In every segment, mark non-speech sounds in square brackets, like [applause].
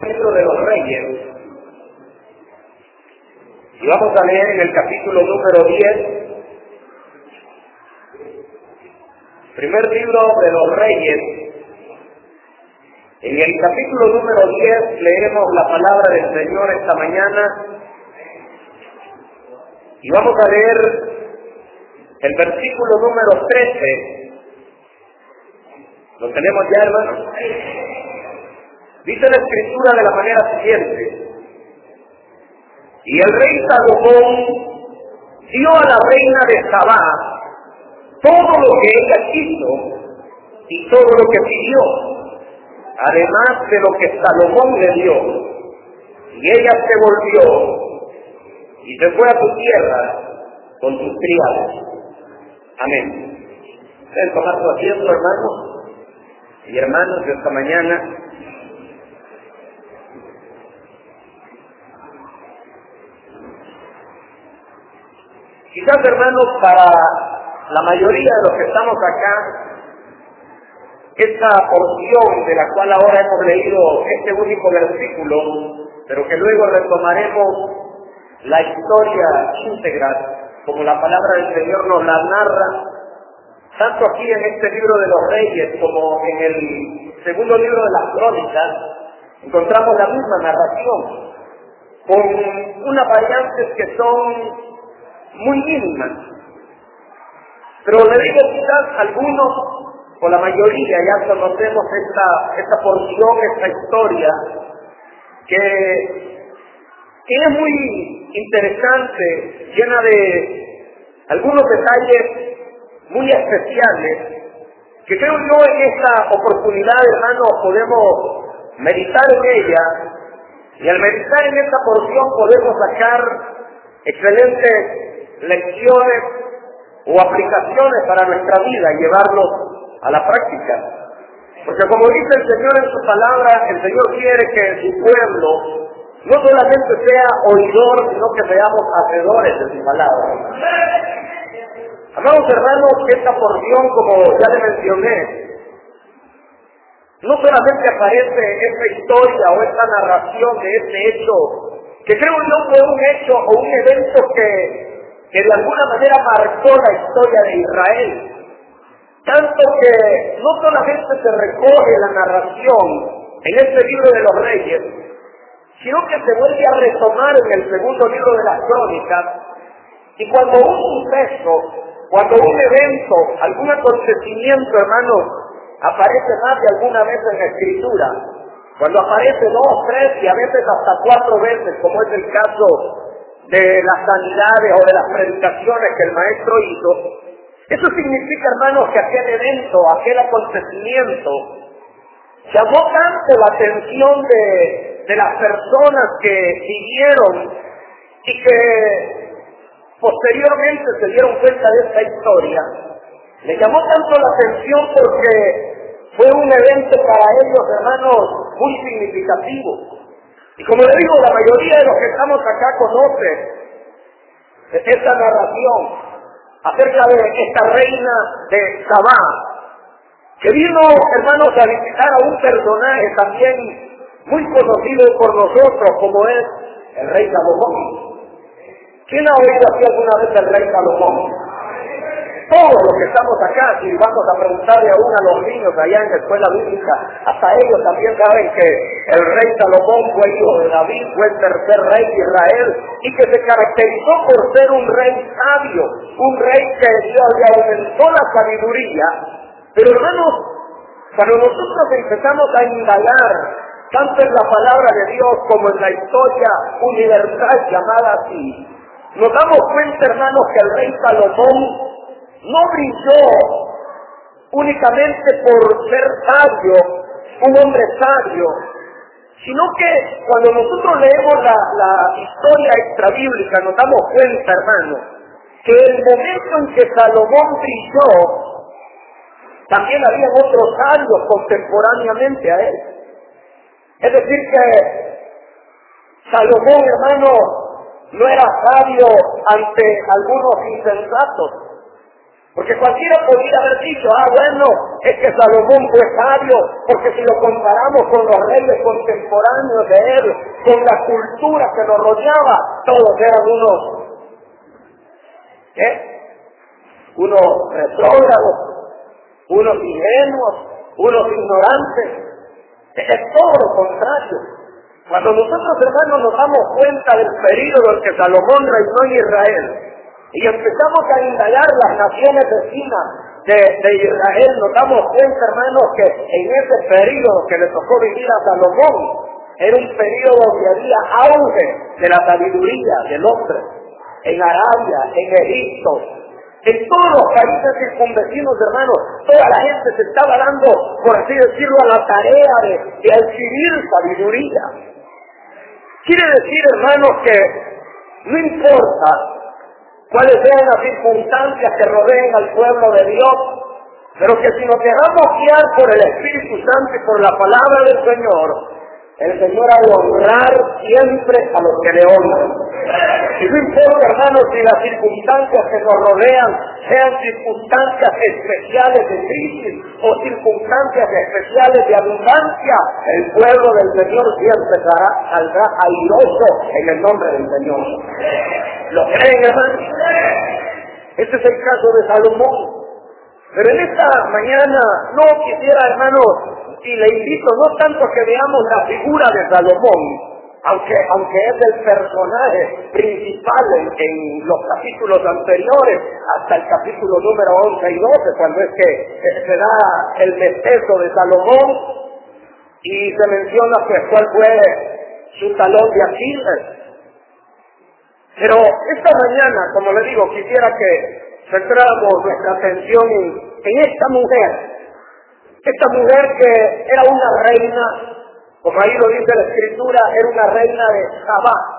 Pedro de los Reyes. Y vamos a leer en el capítulo número 10, primer libro de los Reyes. En el capítulo número 10 leemos la palabra del Señor esta mañana y vamos a leer el versículo número 13. ¿Lo tenemos ya, hermanos? Dice la escritura de la manera siguiente. Y el rey Salomón dio a la reina de Sabá todo lo que ella quiso y todo lo que pidió, además de lo que Salomón le dio. Y ella se volvió y se fue a su tierra con sus criados. Amén. ¿Pueden tomar su asiento, hermanos y hermanos, de esta mañana? Quizás, hermanos, para la mayoría de los que estamos acá, esta porción de la cual ahora hemos leído este único versículo, pero que luego retomaremos la historia íntegra, como la palabra del Señor nos la narra, tanto aquí en este libro de los reyes como en el segundo libro de las crónicas, encontramos la misma narración, con unas variantes que son muy mínimas. Pero le digo quizás algunos, o la mayoría, ya conocemos esta, esta porción, esta historia, que, es muy interesante, llena de algunos detalles muy especiales, que creo yo en esta oportunidad, hermanos, podemos meditar en ella, y al meditar en esta porción podemos sacar excelentes lecciones o aplicaciones para nuestra vida y llevarlos a la práctica. Porque como dice el Señor en su palabra, el Señor quiere que su pueblo no solamente sea oidor, sino que seamos hacedores de su palabra. Amados hermanos, esta porción, como ya le mencioné, no solamente aparece esta historia o esta narración de este hecho, que creo yo fue un hecho o un evento que que de alguna manera marcó la historia de Israel. Tanto que no solamente se recoge la narración en este libro de los reyes, sino que se vuelve a retomar en el segundo libro de las crónicas. Y cuando un suceso, cuando un evento, algún acontecimiento, hermanos, aparece más de alguna vez en la escritura, cuando aparece dos, tres y a veces hasta cuatro veces, como es el caso de las sanidades o de las predicaciones que el maestro hizo, eso significa, hermanos, que aquel evento, aquel acontecimiento, llamó tanto la atención de, de las personas que siguieron y que posteriormente se dieron cuenta de esta historia. Le llamó tanto la atención porque fue un evento para ellos, hermanos, muy significativo. Y como le digo, la mayoría de los que estamos acá conoce esta narración acerca de esta reina de Sabá, que vino, hermanos, a visitar a un personaje también muy conocido por nosotros, como es el rey Salomón. ¿Quién ha oído aquí alguna vez el rey Salomón? Todos los que estamos acá, si vamos a preguntarle aún a los niños allá en la escuela bíblica, hasta ellos también saben que el rey Salomón fue hijo de David, fue el tercer rey de Israel y que se caracterizó por ser un rey sabio, un rey que Dios le aumentó la sabiduría. Pero hermanos, cuando nosotros empezamos a indagar tanto en la palabra de Dios como en la historia universal llamada así, nos damos cuenta, hermanos, que el rey Salomón no brilló únicamente por ser sabio, un hombre sabio, sino que cuando nosotros leemos la, la historia extrabíblica nos damos cuenta, hermano, que el momento en que Salomón brilló, también había otros sabios contemporáneamente a él. Es decir que Salomón, hermano, no era sabio ante algunos insensatos, porque cualquiera podría haber dicho, ah, bueno, es que Salomón fue sabio, porque si lo comparamos con los reyes contemporáneos de él, con la cultura que lo rodeaba, todos eran unos, ¿qué? Unos retrógrados, unos ingenuos, unos ignorantes. Es todo lo contrario. Cuando nosotros hermanos nos damos cuenta del periodo en que Salomón reinó en Israel, y empezamos a indagar las naciones vecinas de, de, Israel, nos damos cuenta, hermanos, que en ese periodo que le tocó vivir a Salomón, era un periodo donde había auge de la sabiduría del hombre. En Arabia, en Egipto, en todos los países circunvecinos, hermanos, toda la gente se estaba dando, por así decirlo, a la tarea de, de adquirir sabiduría. Quiere decir, hermanos, que no importa cuáles sean las circunstancias que rodeen al pueblo de Dios, pero que si nos dejamos guiar por el Espíritu Santo y por la palabra del Señor, el Señor ha de honrar siempre a los que le honran. Y no importa, hermanos, si las circunstancias que nos rodean sean circunstancias especiales de crisis o circunstancias especiales de abundancia, el pueblo del Señor siempre saldrá airoso en el nombre del Señor. ¿Lo creen, hermanos? Este es el caso de Salomón. Pero en esta mañana no quisiera, hermanos, y le invito no tanto que veamos la figura de Salomón, aunque, aunque es el personaje principal en, los capítulos anteriores, hasta el capítulo número 11 y 12, cuando es que se da el destezo de Salomón y se menciona pues cuál fue su talón de Aquiles. Pero esta mañana, como le digo, quisiera que centráramos nuestra atención en esta mujer, esta mujer que era una reina, como ahí lo dice la escritura, era una reina de Jabá.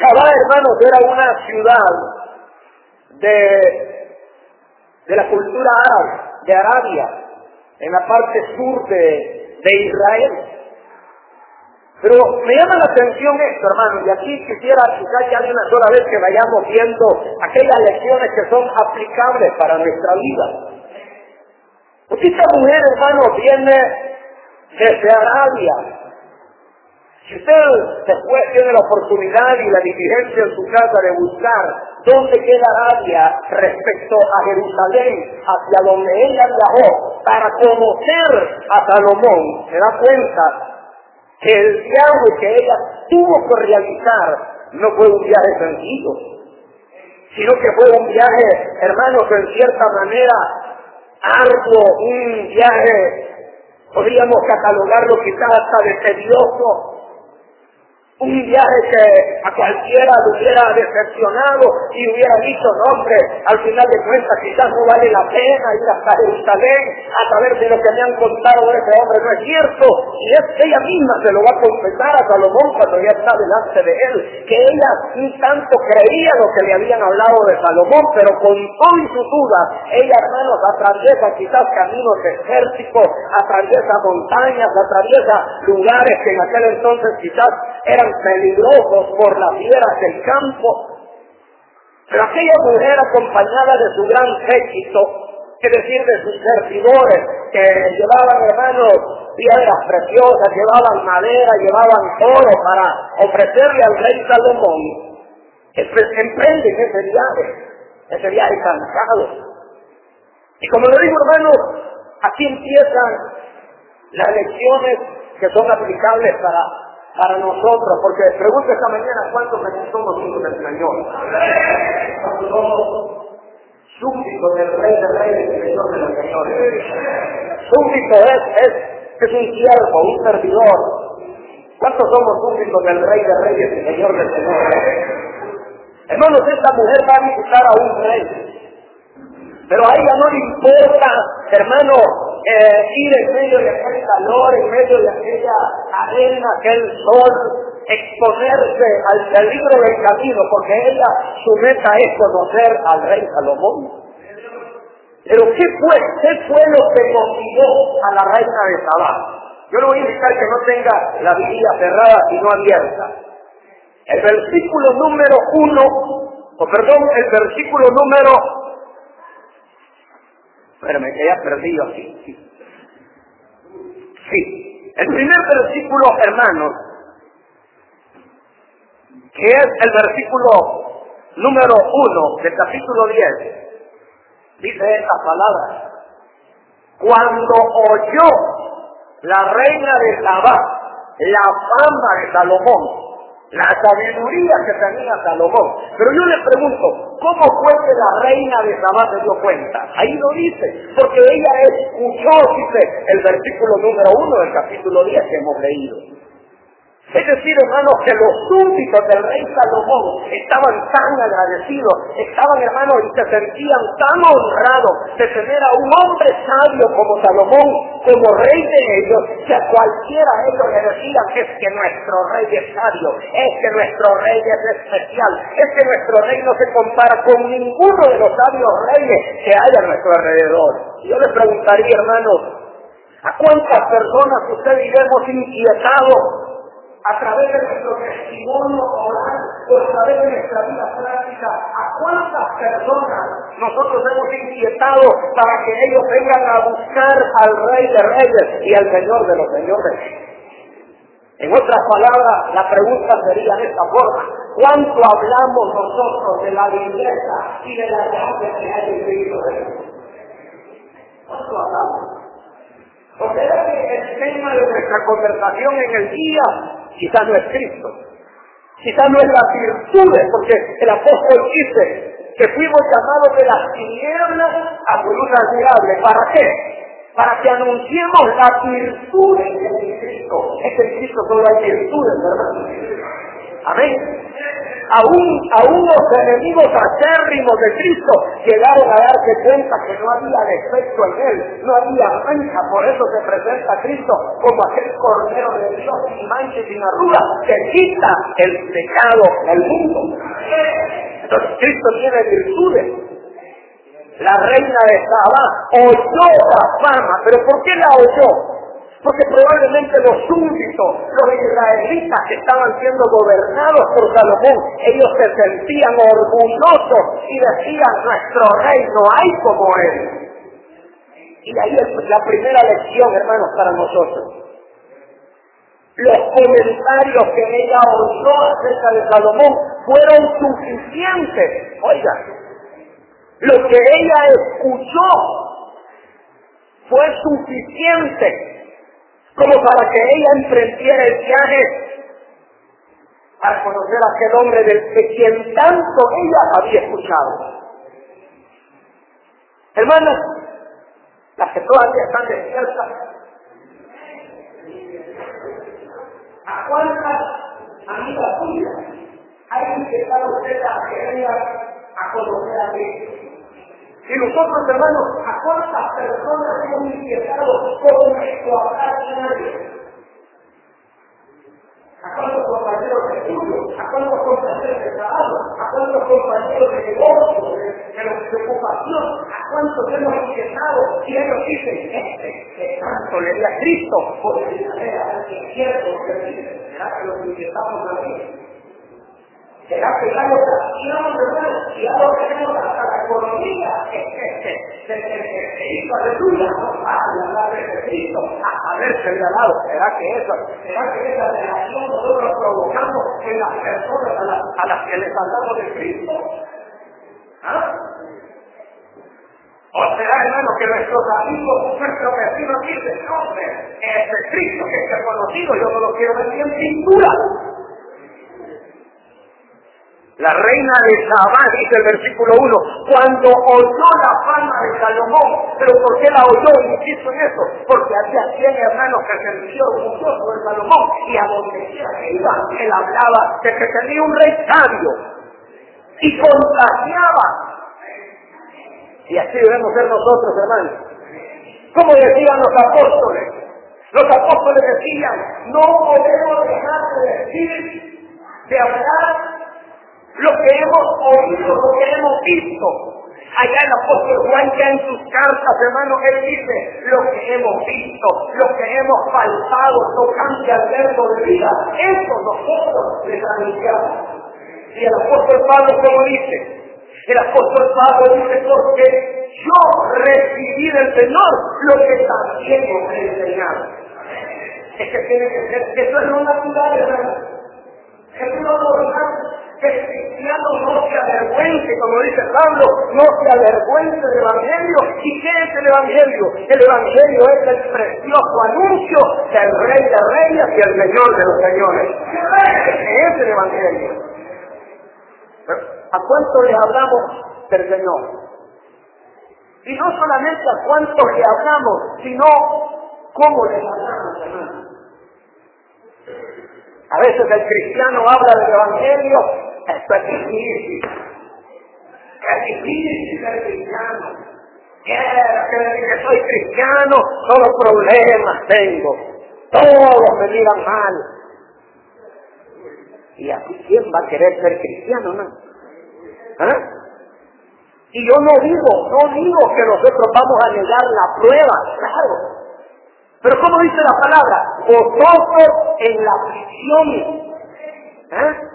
Jabá, hermanos, era una ciudad de, de la cultura árabe, de Arabia, en la parte sur de, de Israel. Pero me llama la atención esto, hermano, y aquí quisiera quizás ya de una sola vez que vayamos viendo aquellas lecciones que son aplicables para nuestra vida. Porque esta mujer, hermano, viene desde Arabia. Si usted después tiene la oportunidad y la diligencia en su casa de buscar dónde queda Arabia respecto a Jerusalén, hacia donde ella viajó, para conocer a Salomón, se da cuenta que el viaje que ella tuvo que realizar no fue un viaje sencillo, sino que fue un viaje, hermanos, en cierta manera arduo, un viaje, podríamos catalogarlo quizás hasta de tedioso, un viaje que a cualquiera le hubiera decepcionado y hubiera dicho, no hombre, al final de cuentas quizás no vale la pena ir hasta Jerusalén a saber si lo que me han contado de ese hombre no es cierto. Y es que ella misma se lo va a confesar a Salomón cuando ya está delante de él, que ella un tanto creía lo que le habían hablado de Salomón, pero con todo y sus dudas, ella hermanos atraviesa quizás caminos desérticos, atraviesa montañas, atraviesa lugares que en aquel entonces quizás eran peligrosos por las fieras del campo. Pero aquella mujer acompañada de su gran éxito, es decir, de sus servidores, que llevaban, hermanos, piedras preciosas, llevaban madera, llevaban oro para ofrecerle al rey Salomón, emprenden ese viaje, ese viaje cansado. Y como lo digo, hermanos, aquí empiezan las lecciones que son aplicables para para nosotros, porque pregunta esta mañana cuántos somos hijos del Señor. Somos del Rey del Rey del Señor de los Señores. Súbdito es, es, es un siervo, un servidor. ¿Cuántos somos súbditos del Rey del Rey del Señor del Señor? Hermanos, esta mujer va a visitar a un rey. Pero a ella no le importa, hermano, eh, ir en medio de aquel calor, en medio de aquella arena, aquel sol, exponerse al peligro del camino, porque ella, su meta es conocer al rey Salomón. Pero ¿qué fue? ¿Qué fue lo que motivó a la reina de Sabá? Yo le voy a indicar que no tenga la Biblia cerrada y no abierta. El versículo número uno, o perdón, el versículo número... Espérame, ya perdido aquí. Sí. sí. El primer versículo, hermanos, que es el versículo número uno del capítulo 10, dice esta palabra. Cuando oyó la reina de Sabá la fama de Salomón, la sabiduría que tenía Salomón. Pero yo le pregunto, ¿cómo fue que la reina de Sabá se dio cuenta? Ahí lo dice, porque ella escuchó, dice el versículo número uno del capítulo 10 que hemos leído. Es decir, hermanos, que los súbditos del rey Salomón estaban tan agradecidos, estaban, hermanos, y se sentían tan honrados de tener a un hombre sabio como Salomón, como rey de ellos, que a cualquiera de ellos le decían es que nuestro rey es sabio, es que nuestro rey es especial, es que nuestro rey no se compara con ninguno de los sabios reyes que hay a nuestro alrededor. Yo le preguntaría, hermanos, ¿a cuántas personas usted y hemos inquietado a través de nuestro testimonio oral o a través de nuestra vida práctica, a cuántas personas nosotros hemos inquietado para que ellos vengan a buscar al Rey de Reyes y al Señor de los Señores. En otras palabras, la pregunta sería de esta forma. ¿Cuánto hablamos nosotros de la belleza y de la gracia que hay en Cristo ¿Cuánto hablamos? ¿O será que el tema de nuestra conversación en el día quizás no es Cristo, quizás no es las virtudes, porque el apóstol dice que fuimos llamados de las tinieblas a luz admirable. ¿Para qué? Para que anunciemos las virtudes de Cristo. Es que en Cristo solo hay virtudes, ¿verdad? Amén aún, aún los enemigos acérrimos de Cristo llegaron a darse cuenta que no había defecto en él, no había mancha, por eso se presenta Cristo como aquel cordero de Dios sin mancha y sin arruga, que quita el pecado del mundo. Entonces Cristo tiene virtudes. La reina de Sabá oyó la fama, pero ¿por qué la oyó? Porque probablemente los súbditos, los israelitas que estaban siendo gobernados por Salomón, ellos se sentían orgullosos y decían, nuestro rey no hay como él. Y ahí es la primera lección, hermanos, para nosotros. Los comentarios que ella oyó acerca de Salomón fueron suficientes. Oiga, lo que ella escuchó fue suficiente como para que ella emprendiera el viaje para conocer a aquel hombre que quien tanto ella había escuchado. Hermanas, las que todavía están despiertas, ¿a cuántas amigas suyas hay invitado usted a que a conocer a Cristo? Y nosotros, hermanos, ¿a cuántas personas hemos inquietado por nuestro hablar nadie? ¿A cuántos compañeros de estudio? ¿A cuántos compañeros de trabajo? ¿A cuántos compañeros de negocio, de, de, preocupación? ¿A cuántos hemos inquietado? Y ellos dicen, este, que tanto le di a Cristo, porque era es cierto que dice, será que los inquietamos a mí. Será que ya lo trajimos, hermano, y ya lo tenemos hasta la economía que se hizo aleluya, a hablar de Cristo, a haberse regalado. ¿Será que eso, será que esa relación nosotros provocamos en las personas a las, a las que les hablamos de Cristo? ¿Ah? ¿O será, hermano, que nuestros amigos, nuestros vecinos dicen, hombre, ese Cristo que es conocido, yo no lo quiero ver en pintura? La reina de Sabá, dice el versículo 1, cuando oyó la fama de Salomón, pero ¿por qué la oyó? Insisto en eso, porque había 100 hermanos que se sintió orgulloso de Salomón y a donde quiera que iba, él hablaba de que tenía un rey sabio y contagiaba. Y así debemos ser nosotros, hermanos. Como decían los apóstoles. Los apóstoles decían, no podemos dejar de decir, de hablar lo que hemos oído, lo que hemos visto. Allá el apóstol Juan ya en sus cartas, hermanos, él dice, lo que hemos visto, lo que hemos palpado, tocante al verbo de vida, eso nosotros les anunciamos. Y el apóstol Pablo, como dice, el apóstol Pablo dice, porque yo recibí del Señor lo que también os he enseñado. Es que tiene que ser, eso es lo natural, hermano. Es lo normal el cristiano no se avergüence, como dice Pablo, no se avergüence del Evangelio. ¿Y qué es el Evangelio? El Evangelio es el precioso anuncio del Rey de Reyes y el Señor de los Señores. Ese es el Evangelio. ¿A cuánto le hablamos del Señor? Y no solamente a cuánto le hablamos, sino cómo le hablamos, hermano. A veces el cristiano habla del Evangelio, Es difícil ser cristiano. Quiero que que soy cristiano, solo problemas tengo. Todos me miran mal. ¿Y así quién va a querer ser cristiano, no? ¿Ah? Y yo no digo, no digo que nosotros vamos a negar la prueba, claro. Pero como dice la palabra, vosotros en la aflicción, ¿eh?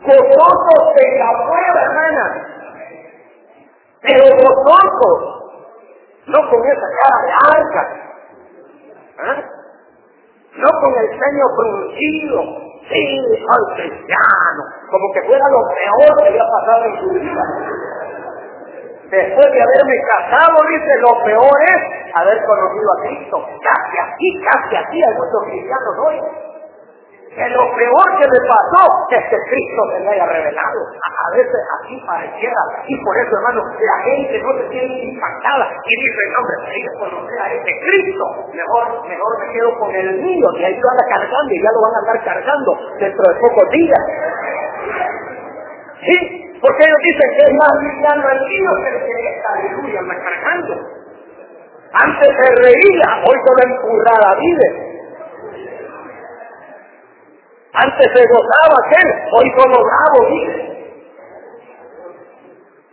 Vosotros en la prueba, hermana, pero vosotros, no con esa cara de arca, ¿eh? no con el ceño fruncido, sí, soy cristiano, como que fuera lo peor que había pasado en su vida. Después de haberme casado, dice, lo peor es haber conocido a Cristo. Casi aquí, casi aquí hay muchos cristianos hoy. Que lo peor que me pasó es que Cristo se me haya revelado. A veces así pareciera. Y por eso, hermano, la gente no se siente impactada y dice, no, hombre, si yo conocer a este Cristo, mejor, mejor me quedo con el mío, y ahí lo anda cargando y ya lo van a andar cargando dentro de pocos días. Sí, porque ellos dicen que es más liviano el mío que el que esta aleluya me cargando. Antes se reía, hoy solo empurrada vive. Antes se gozaba aquel, hoy solo bravo vive.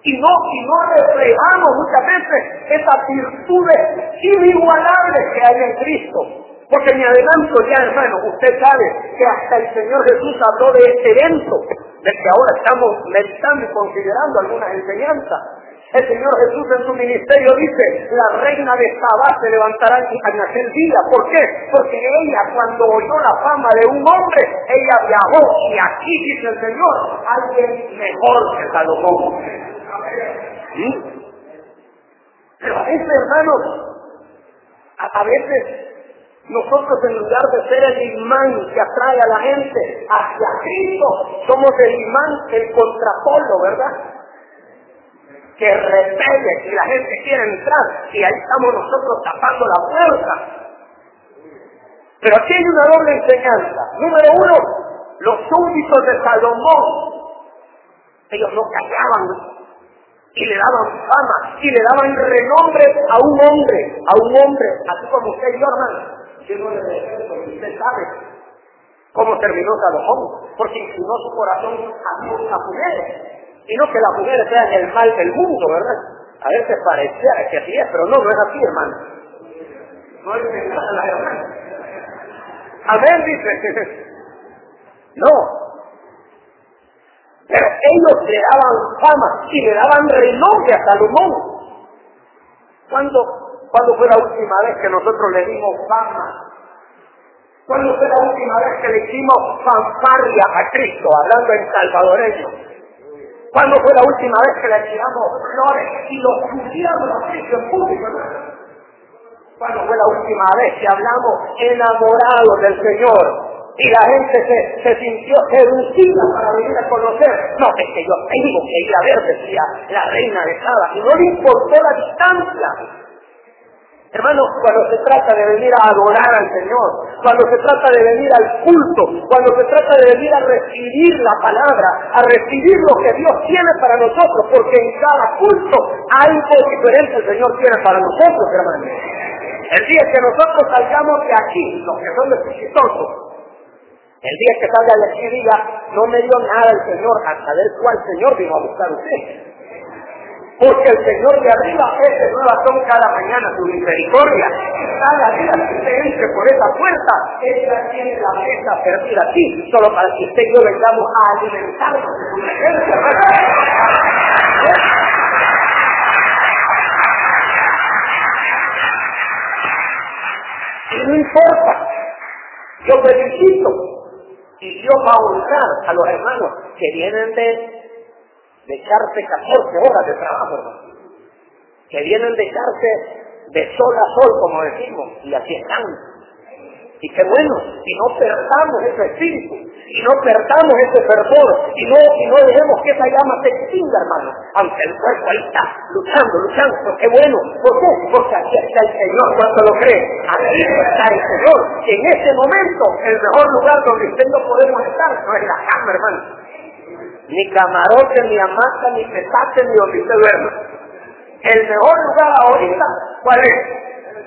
Y no, y no reflejamos muchas veces esas virtudes inigualables que hay en Cristo. Porque me adelanto ya, hermano, usted sabe que hasta el Señor Jesús habló de este evento del que ahora estamos meditando y considerando algunas enseñanzas. El Señor Jesús en su ministerio dice, la reina de Sabá se levantará en aquel día. ¿Por qué? Porque ella cuando oyó la fama de un hombre, ella viajó y aquí dice el Señor, alguien mejor que Salomón. ¿Sí? Pero a veces, hermanos, a, a veces nosotros en lugar de ser el imán que atrae a la gente hacia Cristo, somos el imán, el contrapolo, ¿verdad? Que repele si la gente quiere entrar y ahí estamos nosotros tapando la puerta. Pero aquí hay una doble enseñanza. Número uno, los súbditos de Salomón, ellos no callaban y le daban fama y le daban renombre a un hombre, a un hombre, así como usted y yo, hermano de defectos. Usted sabe cómo terminó Salomón, porque inclinó su corazón a las mujeres. Y no que las mujeres sean el mal del mundo, ¿verdad? A veces parecía que así es, pero no, no es así, hermano. No es la hermana. Amén, dice. No. Pero ellos le daban fama y le daban renombre a Salomón. Cuando ¿Cuándo fue la última vez que nosotros le dimos fama? ¿Cuándo fue la última vez que le hicimos fanfarria a Cristo, hablando en salvadoreño? ¿Cuándo fue la última vez que le tiramos flores y lo pusiéramos a en público? ¿Cuándo fue la última vez que hablamos enamorados del Señor y la gente se, se sintió seducida para venir a conocer. No, es que yo tengo que ir a ver, decía la reina de Saba, y no le importó la distancia. Hermanos, cuando se trata de venir a adorar al Señor, cuando se trata de venir al culto, cuando se trata de venir a recibir la palabra, a recibir lo que Dios tiene para nosotros, porque en cada culto algo diferente el Señor tiene para nosotros, hermanos. El día que nosotros salgamos de aquí, los que son exitosos, el día que salga de aquí diga, no me dio nada el Señor, a saber cuál Señor vino a buscar usted. Porque el Señor de arriba es de nueva son cada mañana su misericordia. Cada día que usted entre por esa puerta, ella tiene la mesa servida aquí, solo para que usted y yo vengamos a alimentarnos de su presencia. Y no importa, yo felicito y Dios va a honrar a los hermanos que vienen de de echarse 14 horas de trabajo. Que vienen de echarse de sol a sol, como decimos, y así están. Y qué bueno, si no perdamos ese espíritu, y no perdamos ese fervor, y no, y no dejemos que esa llama se extinga, hermano, aunque el cuerpo ahí está, luchando, luchando, qué bueno, ¿por qué? Porque aquí está el Señor, cuando lo cree, aquí está el Señor, en ese momento, el mejor lugar donde usted no podemos estar, no es la cama, hermano, ni camarote, ni hamaca, ni petate, ni donde usted duerma. El mejor lugar ahorita, ¿cuál es?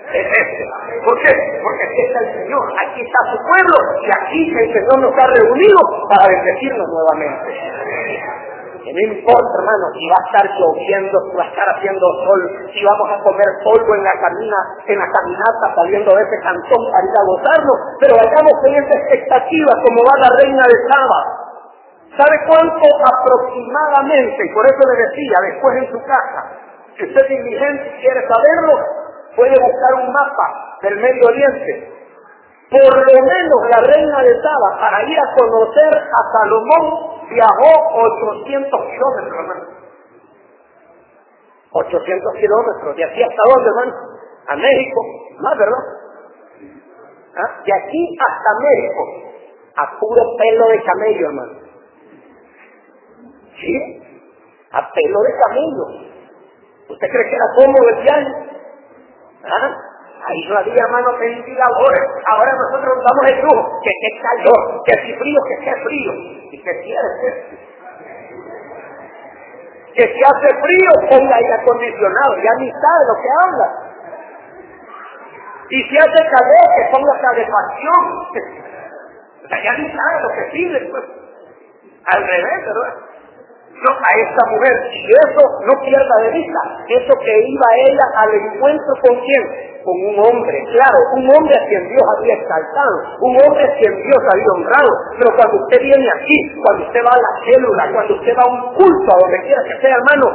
Es este. ¿Por qué? Porque aquí está el Señor, aquí está su pueblo, y aquí el Señor nos ha reunido para bendecirnos nuevamente. No importa, hermano, si va a estar lloviendo, si va a estar haciendo sol, si vamos a comer polvo en la camina, en la caminata saliendo de ese cantón para ir a gozarnos, pero vayamos en esa expectativa como va la reina de Saba, ¿Sabe cuánto aproximadamente? Y por eso le decía, después en su casa, si usted es diligente y quiere saberlo, puede buscar un mapa del Medio Oriente. Por lo menos la reina de Saba, para ir a conocer a Salomón, viajó 800 kilómetros, hermano. 800 kilómetros. ¿De aquí hasta dónde, hermano? A México. Más, ¿verdad? ¿Ah? De aquí hasta México. A puro pelo de camello, hermano. ¿Sí? A pelo de camino. ¿Usted cree que era cómodo el viaje? ¿Ah? Ahí no había hermano ventiladores. Ahora nosotros nos damos el lujo. Que qué calor, que si frío, que qué frío. ¿Y qué quiere Que si hace frío, ponga aire acondicionado. Ya ni sabe lo que habla. Y si hace calor, que ponga calefacción. [laughs] O sea, ya ni sabe lo que pide. Pues. Al revés, ¿verdad? No, a esta mujer. Y eso no pierda de vista. Eso que iba ella al encuentro con quién? Con un hombre. Claro, un hombre a quien Dios había exaltado. Un hombre a quien Dios había honrado. Pero cuando usted viene aquí, cuando usted va a la célula, cuando usted va a un culto, a donde quiera que sea, hermano,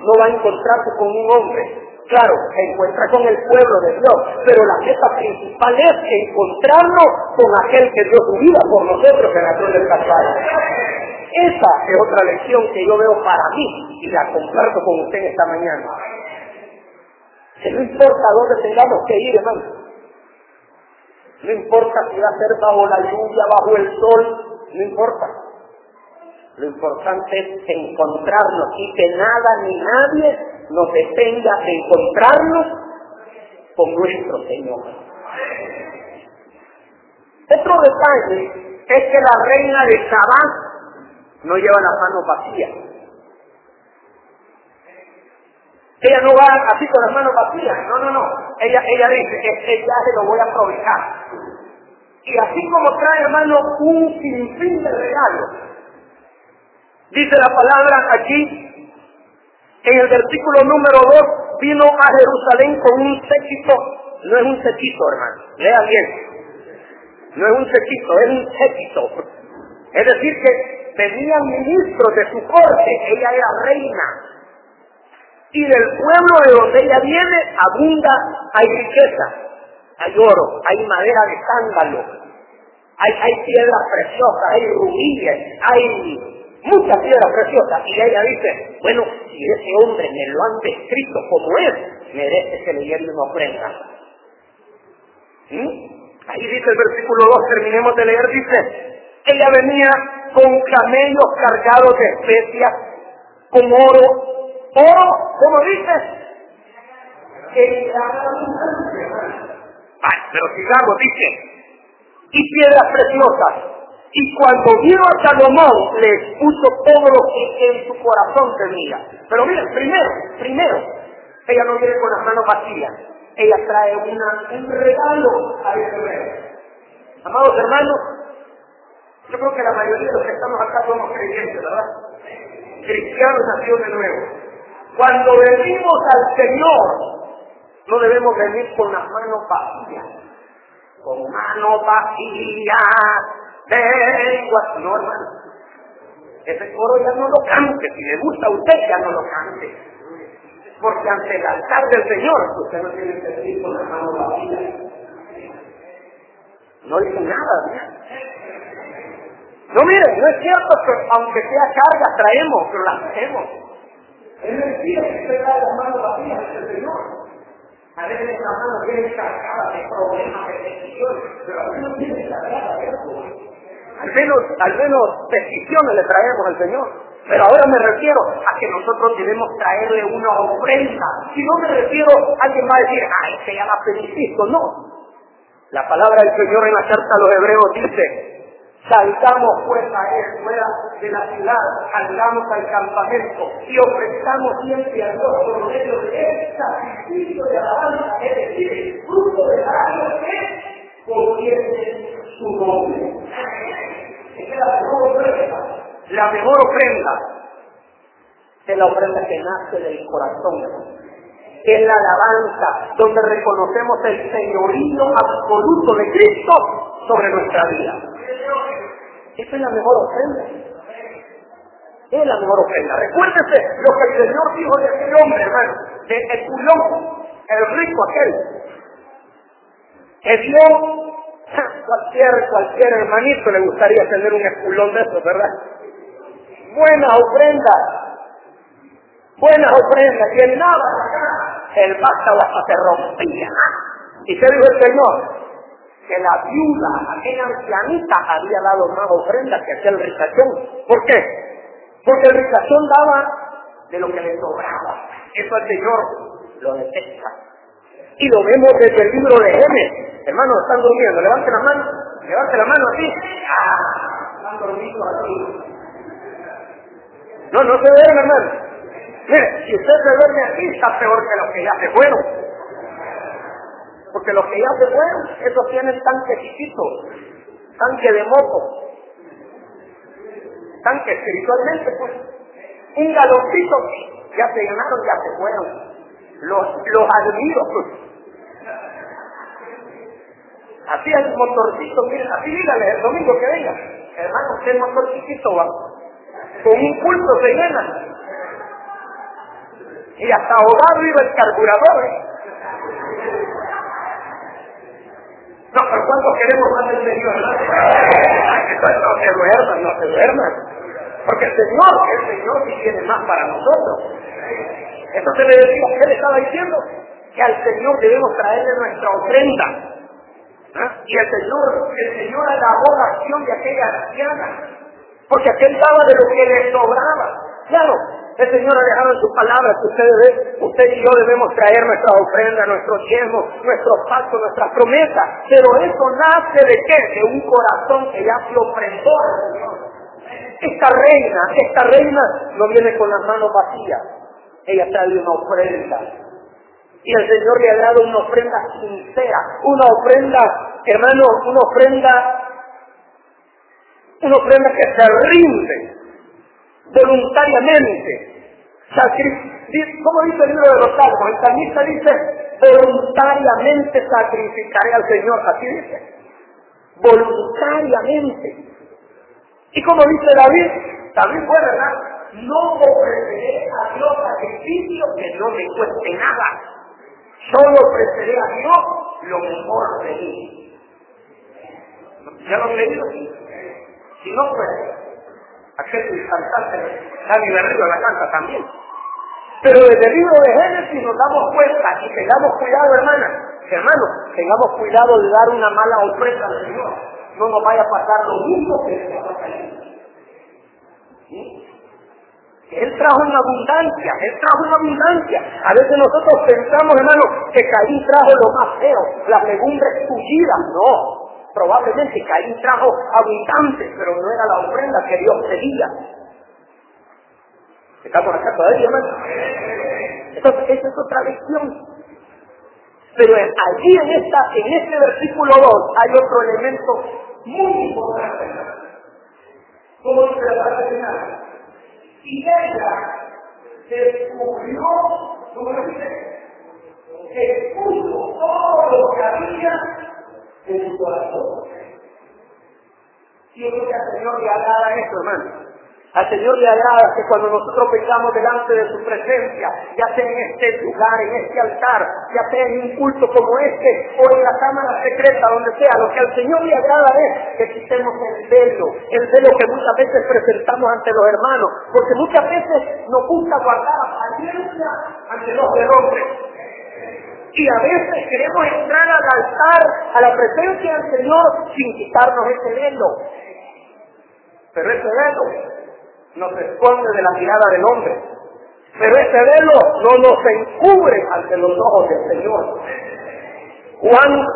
no va a encontrarse con un hombre. Claro, se encuentra con el pueblo de Dios, pero la meta principal es encontrarnos con aquel que dio su vida por nosotros en la cruz del Calvario. Esa es otra lección que yo veo para mí y la comparto con usted esta mañana. Que no importa dónde tengamos que ir, hermano. No importa si va a ser bajo la lluvia, bajo el sol, no importa. Lo importante es encontrarnos y que nada ni nadie nos detenga de encontrarnos con nuestro Señor. Otro detalle es que la reina de Sabá no lleva las manos vacías. Ella no va así con las manos vacías, no, no, no. Ella, ella dice, este viaje lo voy a aprovechar. Y así como trae, hermano, un sinfín de regalos. Dice la palabra aquí, en el versículo número 2, vino a Jerusalén con un séquito, no es un séquito, hermano, lea bien. No es un séquito, es un séquito. Es decir, que venían ministros de su corte, ella era reina. Y del pueblo de donde ella viene abunda, hay riqueza, hay oro, hay madera de sándalo, hay, piedras preciosas, hay rubíes, hay muchas piedras preciosas. Y ella dice, bueno, si ese hombre me lo han descrito como es, merece que le lleve una ofrenda. ¿Mm? Ahí dice el versículo 2, terminemos de leer, dice, ella venía con camellos cargados de especias, con oro. Oro, ¿cómo dices? Ay, pero sigamos, dice. y piedras preciosas. Y cuando vino a Salomón, le puso todo lo que en su corazón tenía. Pero miren, primero, primero, ella no viene con las manos vacías. Ella trae un regalo a rey. Amados hermanos, yo creo que la mayoría de los que estamos acá somos creyentes, ¿verdad? Cristianos nació de nuevo. Cuando venimos al Señor, no debemos venir con las manos vacías. Con manos vacías, vengo a no hermano. Ese coro ya no lo cante, si le gusta a usted ya no lo cante. Porque ante el altar del Señor, usted no tiene que venir con las manos vacías. No dice nada, no, mire, no es cierto que aunque sea carga traemos, pero la hacemos. Es mentira que usted trae las manos vacías el Señor. A veces las manos vienen cargadas de problemas, de peticiones, pero a veces no tienen cargadas de eso. Al menos, al menos peticiones le traemos al Señor. Pero ahora me refiero a que nosotros debemos traerle una ofrenda. Si no me refiero, alguien va a decir, ay, se llama Cristo. No. La palabra del Señor en la carta a los hebreos dice, Salgamos pues a él fuera de la ciudad, salgamos al campamento y ofrezcamos siempre a Dios por medio de este sacrificio de alabanza, es decir, fruto de la que convierte su nombre. Esa es la mejor ofrenda. La mejor ofrenda es la ofrenda que nace del corazón. Es la alabanza donde reconocemos el señorío absoluto de Cristo sobre nuestra vida. Esa es la mejor ofrenda. Es la mejor ofrenda. Recuérdese lo que el Señor dijo de aquel hombre, hermano, de el culón, el rico aquel, que dio cualquier, cualquier hermanito le gustaría tener un esculón de esos, ¿verdad? Buenas ofrendas, buenas ofrendas, nada el vástago hasta se rompía. ¿Y qué dijo el Señor? Que la viuda, aquella ancianita, había dado más ofrendas que aquel ricachón. ¿Por qué? Porque el ricachón daba de lo que le sobraba. Eso el Señor lo detesta. Y lo vemos desde el libro de M. Hermanos, están durmiendo. Levante la mano. Levante la mano así. ¡Ah! Están dormidos así. No, no se duermen, hermano. Mire, si usted se duerme aquí, está peor que los que ya se fueron. Porque los que ya se fueron, esos tienen tanque chiquito, tanque de moto, tanque espiritualmente, pues. Un galoncito, ya se ganaron, ya se fueron. Los, los admiro, pues. Así el motorcito, miren, así dígale el domingo que venga. Hermano, usted motor chiquito va. Con un pulso se llena. Y hasta ahogado iba el carburador. ¿eh? No, pero ¿cuántos queremos más del Señor? No se duerman, no se duerman. Porque el Señor, el Señor sí tiene más para nosotros. Entonces le decimos, ¿qué le estaba diciendo? Que al Señor debemos traerle nuestra ofrenda. ¿Ah? Y el Señor, el Señor alabó la acción de aquella anciana. Porque aquel daba de lo que le sobraba. Claro, el Señor ha dejado en su palabra que usted, usted y yo debemos traer nuestra ofrenda, nuestros diezmos, nuestros pactos, nuestras promesas. Pero eso nace de qué? De un corazón que ya se ofrendó. Esta reina, esta reina no viene con las manos vacías. Ella trae una ofrenda. Y el Señor le ha dado una ofrenda sincera, una ofrenda, hermano, una ofrenda, una ofrenda que se rinde voluntariamente. ¿Cómo dice el libro de los Salmos? El salmista dice, voluntariamente sacrificaré al Señor. Así dice. Voluntariamente. Y como dice David, David fue verdad, no ofreceré a Dios sacrificio que no me cueste nada. Solo ofreceré a Dios lo mejor de mí. ¿Ya lo han leído? Si no, pues aquel cantante, Dani Berrío la canta también. Pero desde el libro de Génesis nos damos cuenta y tengamos cuidado, hermana, hermanos, tengamos cuidado de dar una mala ofrenda al Señor. No nos vaya a pasar lo mismo que le pasó a Él trajo una abundancia, Él trajo una abundancia. A veces nosotros pensamos, hermano, que Caín trajo lo más feo, las legumbres tullidas. No, Probablemente Caín trajo abundante, pero no era la ofrenda que Dios pedía. ¿Estamos acá todavía, hermano? Entonces, esa es otra lección. Pero allí en, esta, en este versículo 2 hay otro elemento muy importante. Como dice la parte final. Y ella descubrió, como dice, que puso todo lo que había en su corazón. Que al Señor le agrada eso, hermano. Al Señor le agrada que cuando nosotros vengamos delante de su presencia, ya sea en este lugar, en este altar, ya sea en un culto como este, o en la cámara secreta, donde sea, lo que al Señor le agrada es que quitemos el velo, el velo que muchas veces presentamos ante los hermanos, porque muchas veces nos gusta guardar apariencia ante los del. Y a veces queremos entrar al altar, a la presencia del Señor, sin quitarnos ese velo. Pero ese velo nos esconde de la mirada del hombre. Pero ese velo no nos encubre ante los ojos del Señor. Juan,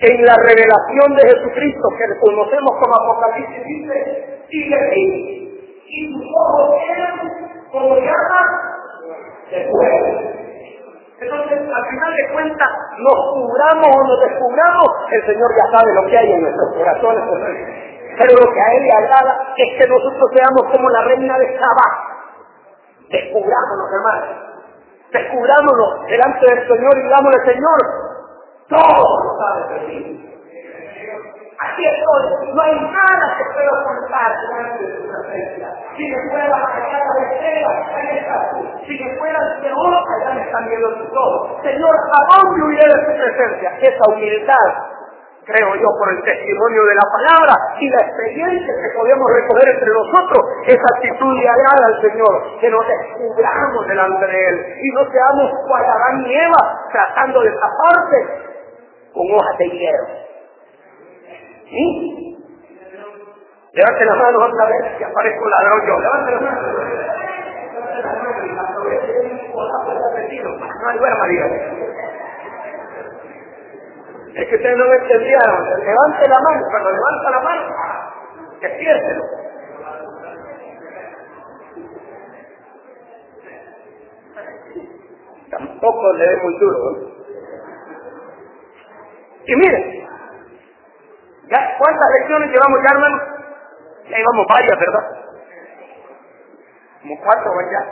en la revelación de Jesucristo, que conocemos como Apocalipsis, dice, le vi, y sus ojos eran como llamas de fuego. Entonces, al final de cuentas, nos cubramos o nos descubramos, el Señor ya sabe lo que hay en nuestros corazones. Pero lo que a Él le agrada es que nosotros seamos como la reina de Saba. Descubrámonos, hermanos. Descubrámonos delante del Señor y digámosle, Señor, todo lo ti. Aquí estoy, no hay nada que pueda ocultar delante de tu presencia. Si me fuera la cara de cera, ahí estás tú. Si me fuera el peor, allá están viendo tus ojos. Señor, ¿a dónde huiré de tu presencia? Esa humildad creo yo, por el testimonio de la palabra y la experiencia que podemos recoger entre nosotros, esa actitud de al Señor, que nos descubramos delante de Él y no seamos cual Adán y Eva tratando de taparse con hojas de hierro. ¿Sí? Levante las manos otra vez, que aparezco ladrón yo. Levante manos y No hay. Es que ustedes no me entendieron. Levante la mano. Cuando levanta la mano, despiértelo. Tampoco le dé muy duro. Y miren, ¿ya cuántas lecciones llevamos ya, hermano? Ya llevamos varias, ¿verdad? Como cuatro ya.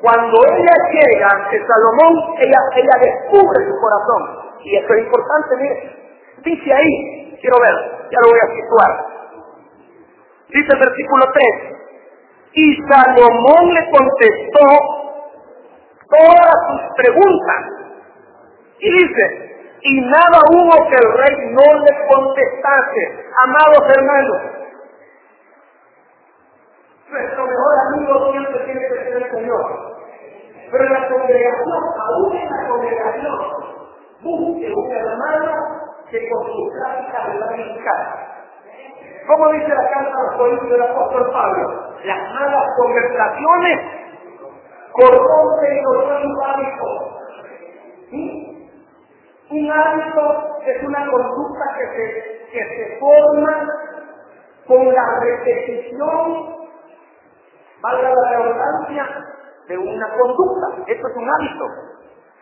Cuando ella llega ante Salomón, ella, ella descubre su corazón. Y esto es importante, mire. Dice ahí, quiero ver, ya lo voy a situar. Dice el versículo 3. Y Salomón le contestó todas sus preguntas. Y dice, y nada hubo que el rey no le contestase. Amados hermanos, nuestro mejor amigo siempre tiene que ser el Señor. Pero la congregación, aún en la congregación, busque un hermano que con su práctica le va a. ¿Cómo dice la carta a los Corintios del apóstol Pablo? Las malas conversaciones corrompen los hábitos. ¿Sí? Un hábito es una conducta que se, que se forma con la repetición, valga la redundancia, de una conducta. Esto es un hábito.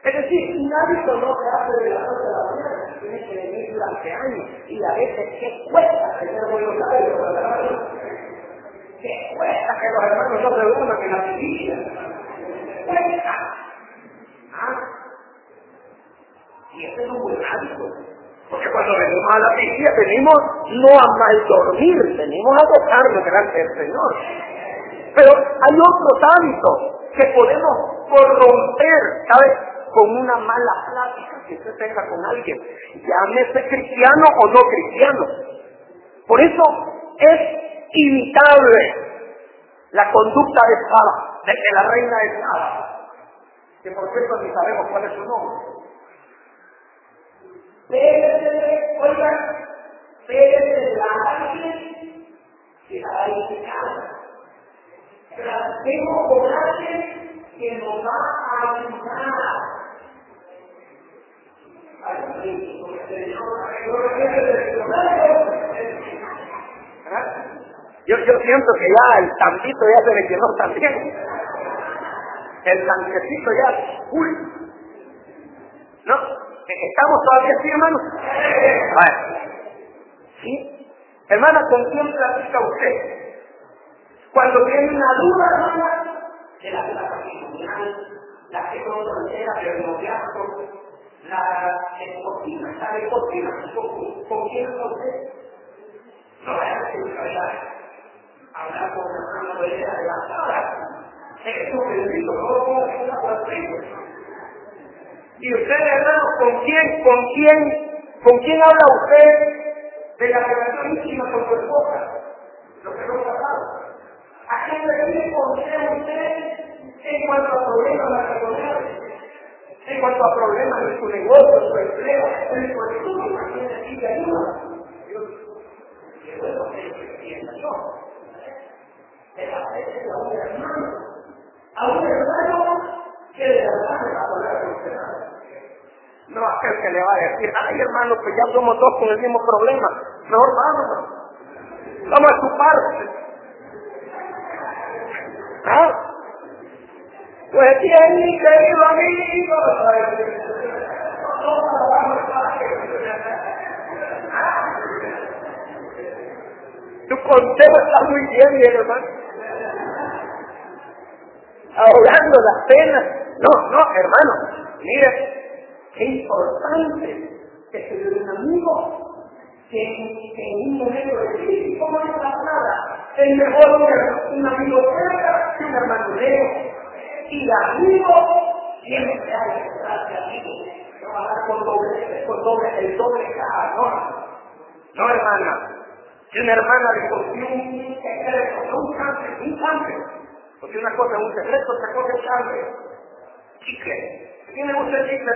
Es decir, un hábito no se hace de la noche a la mañana, tiene que venir durante años. Y a veces, ¿qué cuesta tener buenos hábitos? ¿Qué cuesta que los hermanos no se duerman en la vigilia? Cuesta. ¿Ah? Y ese es un buen hábito. Porque cuando venimos a la vigilia, venimos no a mal dormir, venimos a tocarnos delante del Señor. Pero hay otros hábitos que podemos corromper, ¿sabes? Con una mala plática que usted tenga con alguien, llámese cristiano o no cristiano. Por eso es imitable la conducta de Sara, de, la reina de Sara, que por cierto ni sabemos cuál es su nombre. പേരത്തിന്റെ കൊല്ല പേരത്തിന്റെ ലാഭത്തിന് Tengo coraje que nos va a ayudar. Yo, yo siento que ya el tantito ya se le quedó también. El tanquecito ya, uy. ¿No? ¿Estamos todavía así, hermanos? ¿Sí? Hermana, ¿con quién platica usted? Cuando tiene una duda, hermana, de la vida patrimonial, la que no pero el noviazgo, la espotina, la espotina, ¿con, ¿con quién usted? No vaya a decir hablar con una hermana de la sala. Es un bendito, no puedo decir una Y usted, hermano, ¿con quién, con quién, con quién habla usted de la relación íntima con su esposa? Lo que no ha pasado. ¿A quién le consejo usted en cuanto a problemas matrimoniales? En cuanto a problemas de su negocio, su empleo, en su estudio, ¿a quién le pide ayuda? Dios, bueno que a a un hermano, a un hermano que de verdad me va a con usted. No aquel que le va a decir, ay hermano, pues ya somos dos con el mismo problema. Mejor vámonos. Vamos a su parte. ¿Ah? Pues bien, mi querido amigo. Tu consejo está muy bien, mi hermano. Ahogando las penas. No, no, hermano. Mire, qué importante que se un amigo que en, un momento de crisis, ¿cómo no pasa nada? Es mejor un, amigo cerca que un hermano lejos. Y el amigo siempre hay que estar de amigo. Con doble, con doble, el doble cara, no. No, hermana. Si una hermana le cogió un secreto, no un cáncer, un cáncer. Porque una cosa es un secreto, otra cosa es cáncer. Chicle. ¿Quién le gusta el chicle?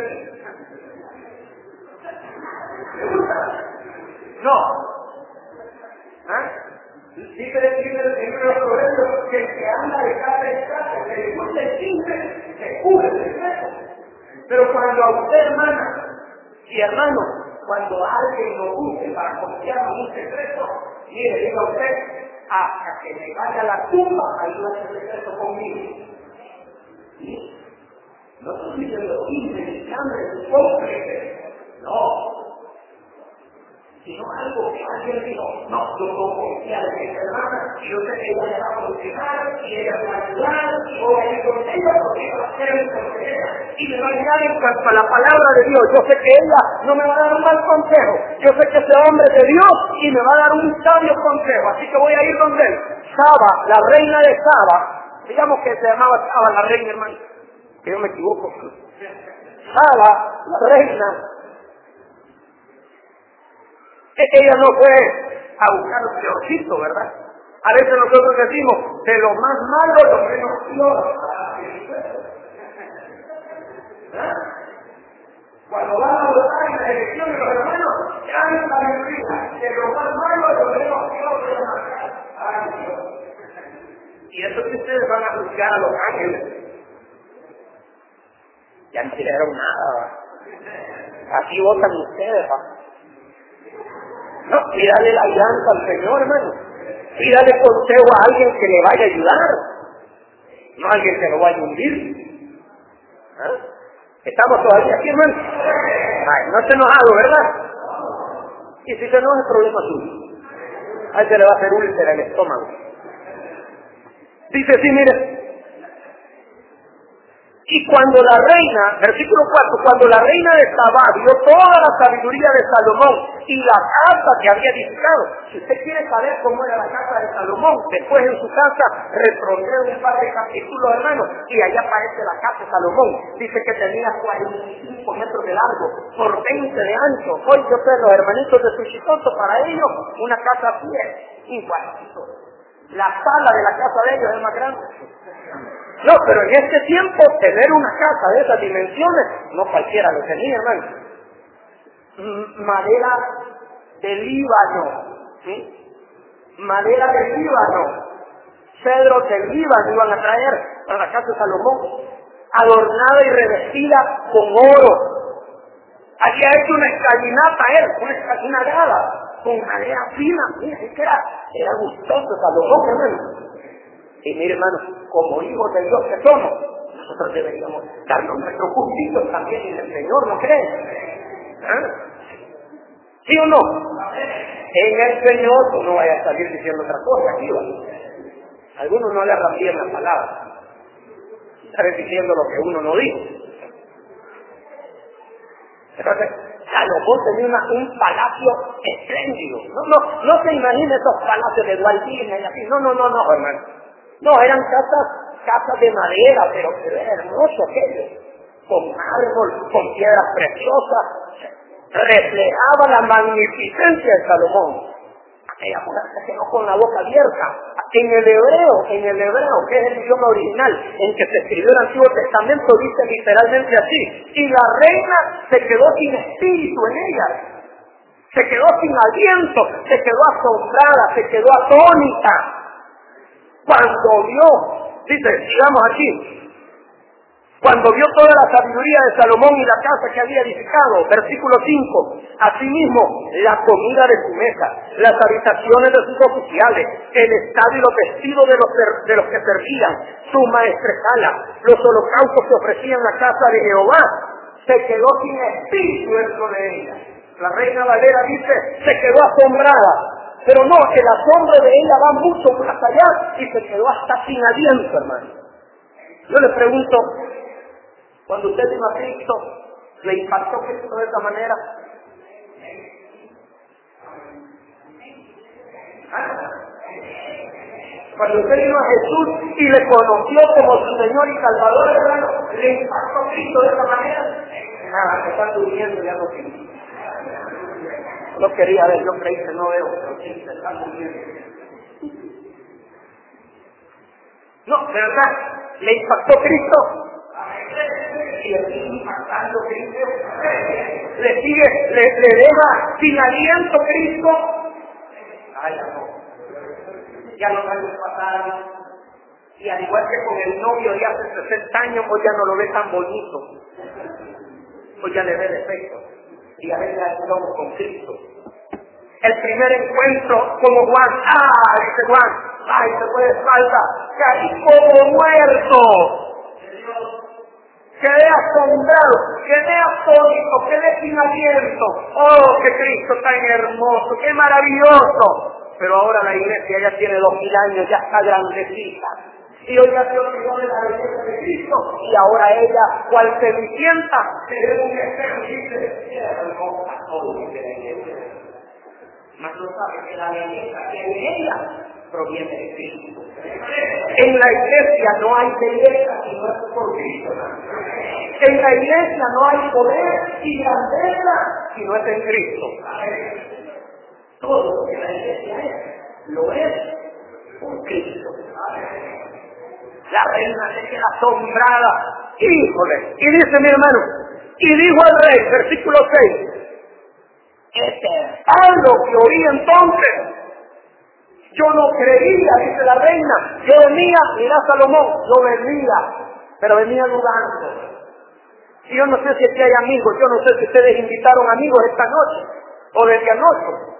¿Le gusta? No. ¿Ah? Dice el libro de los que el que anda de casa en casa, que le gusta el chinche, se cubre el secreto. Pero cuando a usted, hermana y hermano, cuando alguien lo use para confiar en un secreto, mire, diga usted, hasta que me vaya a la tumba, ayuda ese secreto conmigo. No estoy diciendo, indelicando, pobre, no, sino algo que alguien dijo, no, yo puedo confiar en esta hermana, yo sé que ella va a funcionar, y ella va a ayudar, y voy a ir con ella porque va a ser mi consejera, y me va a ayudar en cuanto a la palabra de Dios. Yo sé que ella no me va a dar un mal consejo, yo sé que ese hombre es de Dios y me va a dar un sabio consejo, así que voy a ir donde él. Saba, la reina de Saba, digamos que se llamaba Saba la reina, hermano, que yo me equivoco. Saba, la reina, es que ella no fue a buscar los peorcito, ¿verdad? A veces nosotros decimos, de lo más malo, lo menos peor. ¿Ah? Cuando van a votar en las elecciones los hermanos, ya la mentira, de lo más malo, lo menos peor. Y eso que ustedes van a juzgar a los ángeles. Ya no tiraron nada. Así votan ustedes, ¿va? No, pídale la alianza al Señor, hermano. Pídale consejo a alguien que le vaya a ayudar. No a alguien que lo vaya a hundir. ¿Ah? ¿Estamos todavía aquí, hermano? Ay, no esté enojado, ¿verdad? Y si se enoja es problema suyo. A él se le va a hacer úlcera el estómago. Dice, sí, mire, y cuando la reina, versículo 4, cuando la reina de Sabá vio toda la sabiduría de Salomón y la casa que había edificado, si usted quiere saber cómo era la casa de Salomón, después en su casa retrocede un par de capítulos, hermanos, y allá aparece la casa de Salomón. Dice que tenía 45 metros de largo, por 20 de ancho. Hoy yo sé, los hermanitos de Sushitoto, para ellos, una casa a pie, igualito. La sala de la casa de ellos es más grande. No, pero en este tiempo tener una casa de esas dimensiones, no cualquiera lo tenía, hermano. Madera de Líbano, ¿sí? Madera de Líbano, cedros de Líbano iban a traer para la casa de Salomón, adornada y revestida con oro. Había hecho una escalinata él, una, grada, con madera fina, mira, que era, era gustoso Salomón, hermano. Y mire, hermano, como hijos de Dios que somos, nosotros deberíamos darnos nuestros gustitos también en el Señor, ¿no crees? ¿Ah? ¿Sí o no? En el Señor tú no vayas a salir diciendo otra cosa, aquí va. Algunos no le bien las palabras. Están diciendo lo que uno no dijo. Entonces, Salomón tenía una, un palacio espléndido. No, no, no se imagine esos palacios de Walt y así. No, no, no, no, hermano. No, eran casas, casas de madera, pero, pero era hermoso aquello. Con mármol, con piedras preciosas. Reflejaba la magnificencia de Salomón. Aquella mujer se quedó con la boca abierta. En el hebreo, en el hebreo, que es el idioma original en que se escribió el Antiguo Testamento, dice literalmente así. Y la reina se quedó sin espíritu en ella. Se quedó sin aliento, se quedó asombrada, se quedó atónita. Cuando vio, dice, digamos aquí, cuando vio toda la sabiduría de Salomón y la casa que había edificado, versículo 5, asimismo la comida de su mesa, las habitaciones de sus oficiales, el estado y los vestidos de los, de los que servían, su maestresala, los holocaustos que ofrecían la casa de Jehová, se quedó sin espíritu dentro de ella. La reina Valera dice, se quedó asombrada, pero no, el asombro de ella va mucho más allá y se quedó hasta sin aliento, hermano. Yo le pregunto, cuando usted vino a Cristo, ¿le impactó Cristo de esta manera? ¿Ah? Cuando usted vino a Jesús y le conoció como su Señor y Salvador, hermano, ¿le impactó Cristo de esta manera? Nada, se están durmiendo ya no quiero. No quería ver, yo creí que no veo, pero sí, se están durmiendo. No, de verdad, ¿le impactó Cristo? y le sigue impactando Cristo, le sigue, le, le deja sin aliento Cristo. Ay, no. Ya los años pasaron. Y al igual que con el novio de hace 60 años, pues ya no lo ve tan bonito. Pues ya le ve defecto. Y a veces con Cristo. El primer encuentro como Juan, ¡ah! Dice Juan, ¡ay! Se fue de espalda, caí como muerto quedé asombrado, quedé atónito, quedé sin aliento. Oh, qué Cristo tan hermoso, qué maravilloso. Pero ahora la iglesia ya tiene dos mil años, ya está grandecita. Y ya se olvidó de la belleza de Cristo. Y ahora ella, cual cenicienta, se ve un espejo y hermosa todo que ella. Mas no sabe que la belleza que en ella proviene de Cristo. En la iglesia no hay belleza si no es por Cristo. En la iglesia no hay poder y grandeza si no es en Cristo. Todo lo que la iglesia es, lo es por Cristo. La reina se queda asombrada. Híjole. Y dice mi hermano, y dijo al rey, versículo 6, este es lo que oí entonces yo no creía, dice la reina. Yo venía, mira Salomón, yo venía, pero venía dudando. Yo no sé si aquí hay amigos, yo no sé si ustedes invitaron amigos esta noche o desde anoche.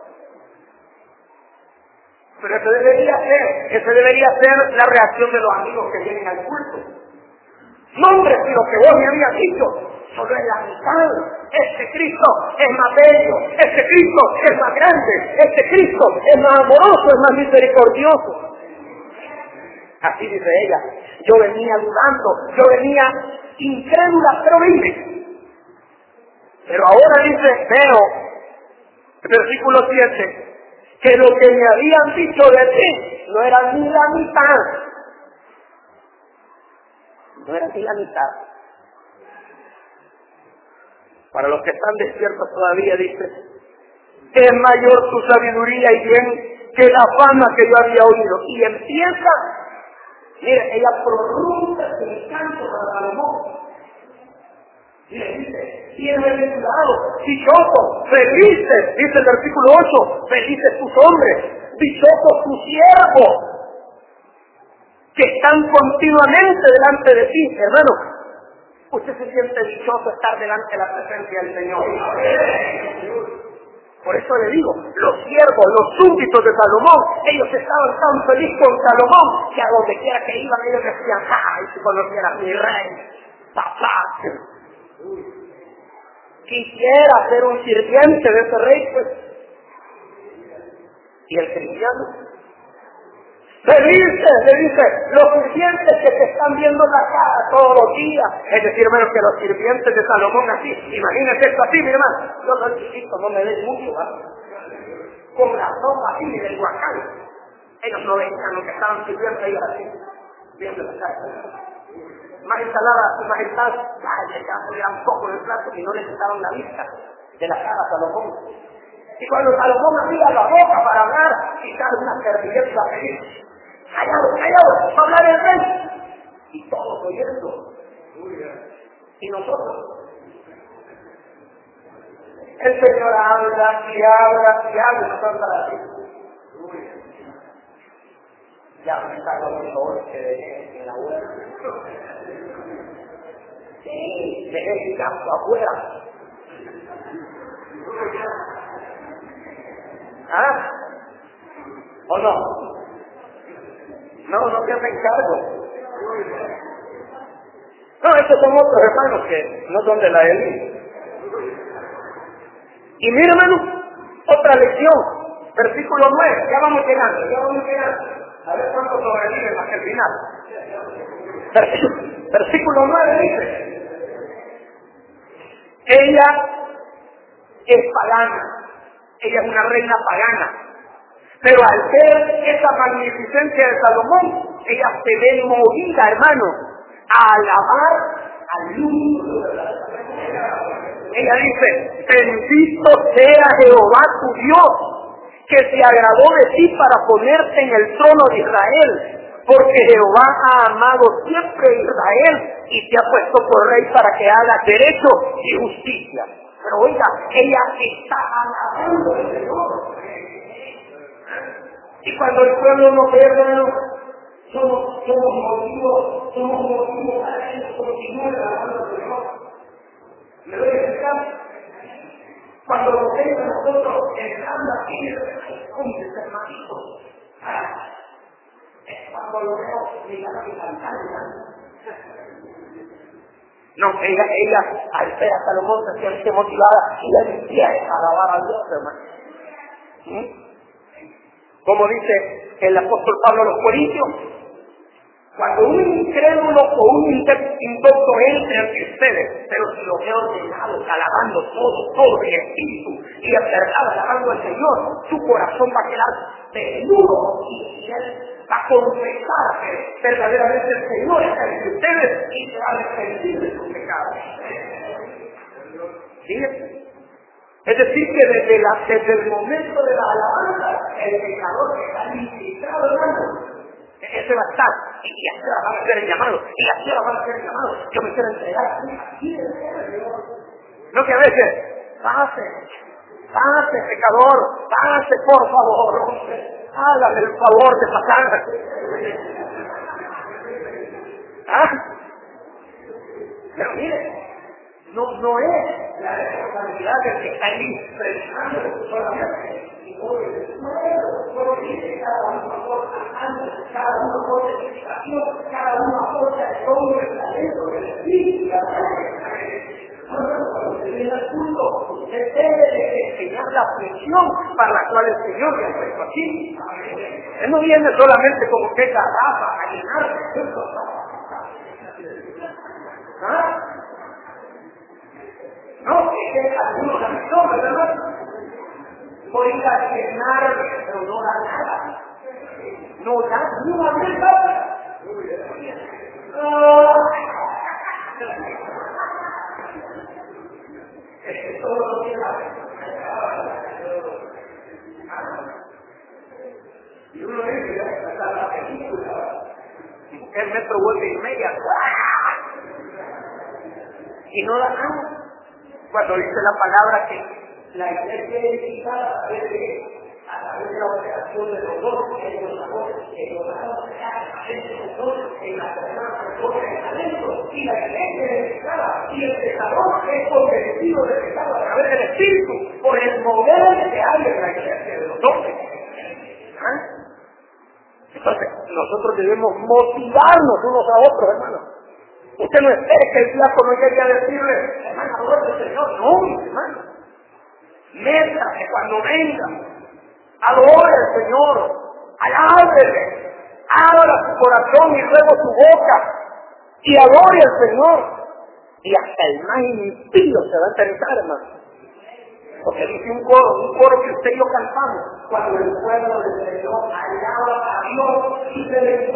Pero ese debería ser, ese debería ser la reacción de los amigos que vienen al culto. No, hombre, si lo que vos me habías dicho, solo es la mitad. Este Cristo es más bello, este Cristo es más grande, este Cristo es más amoroso, es más misericordioso. Así dice ella, yo venía dudando, yo venía incrédula, pero vine. Pero ahora dice, veo, versículo 7, que lo que me habían dicho de ti no era ni la mitad. No era ni la mitad. Para los que están despiertos todavía dice, es mayor tu sabiduría y bien que la fama que yo había oído. Y empieza, mire, ella prorrumpe su canto. Y le dice, bienaventurado, dichoso, felices, dice el versículo 8, felices tus hombres, dichosos tus siervos, que están continuamente delante de ti, hermano. Usted se siente dichoso estar delante de la presencia del Señor. Por eso le digo, los siervos, los súbditos de Salomón, ellos estaban tan felices con Salomón que a donde quiera que iban ellos decían, ¡ay, si conocieras mi rey! ¡Papá! Quisiera ser un sirviente de ese rey, pues. Y el cristiano le dice, le dice, los sirvientes que te están viendo la cara todos los días, es decir, menos que los sirvientes de Salomón así, imagínese esto así, mi hermano, yo soy chiquito, no me den mucho, ¿verdad? Con la sopa así del guacán, ellos no veían lo que estaban sirviendo ahí así, viendo la cara. Más ensalada, su majestad, ya un poco del plato y no le quitaron la vista de la cara a Salomón. Y cuando Salomón abría la boca para hablar, quizás una servilleta feliz callado, callado, hablar el rey. Y todos oyendo. Y nosotros. El Señor habla y habla y habla y nosotros así. Ya me está con los que dejé en la web. Sí, mi campo afuera. ¿Ah? ¿O no? No, no te hacen cargo. No, estos son otros hermanos que no son de la élite. Y mire, hermano, otra lección, versículo 9, ya vamos llegando, ya vamos llegando. A ver cuánto sobreviven hasta el final. Versículo, versículo 9 dice, ella es pagana, ella es una reina pagana, pero al ver esa magnificencia de Salomón, ella se ve movida, hermano, a alabar al luz. Ella dice, bendito sea Jehová tu Dios, que se agradó de ti para ponerte en el trono de Israel, porque Jehová ha amado siempre Israel y te ha puesto por rey para que haga derecho y justicia. Pero oiga, ella está alabando al Señor. Y cuando el pueblo no ve, hermano, somos, somos motivos, somos motivos para que ellos continúen alabando al Señor. ¿Me doy a explicar? Cuando lo ven nosotros entrando aquí, ¿cómo se hermanito? Ah, es cuando lo vemos llegar a cantar, no, ella, ella, al ver a Salomón se siente motivada y le decía a alabar a Dios, hermano. ¿Mm? Como dice el apóstol Pablo a los Corintios, cuando un incrédulo o un indocto entre ante ustedes, pero si lo veo ordenado, alabando todo, todo el espíritu y en alabando al Señor, su corazón va a quedar desnudo y él va a confesar verdaderamente el Señor está entre ustedes y se va a arrepentir de sus pecados. ¿Sí? Es decir, que desde, desde el momento de la alabanza, el pecador está limpiado, hermano, ese va a estar, y así va a ser el llamado, y así va a ser el llamado, yo me quiero entregar No que a veces, pase, pase pecador, pase por favor, hágame el favor de pasar. ¿Ah? Pero mire, no, no es la responsabilidad del que está ahí expresando solamente. Solo dice cada uno aporta cada uno aporta explicación, cada uno aporta el todo el talento, el espíritu, la en el punto, usted debe de enseñar la presión para la cual el Señor le ha puesto aquí. Él no viene solamente como que garrafa a llenar ¿Ah? No, que algunos son, ¿verdad? Por ir a llenarme, pero no da nada. No da ni una verdad. Es que todo lo Y uno dice, hasta la película, el metro vuelve y media, y no da nada cuando dice la palabra que la iglesia edificada a través a través de la operación de los dos, que es los amores, que el hogar en la personas de talento y la iglesia necesitada y el pecador es convencido de pecado a través del Espíritu por el modelo que hay en la iglesia de los doce. Entonces, nosotros debemos motivarnos unos a otros, hermanos. Usted no espere que el diácono llegue a decirle, hermano, al Señor. No, hermano. que cuando venga, adore al Señor, alábele, abra su corazón y luego su boca y adore al Señor. Y hasta el más impío se va a interesar, hermano. Porque dice un coro, un coro que usted y yo cantamos, cuando el pueblo del Señor alaba a Dios y se le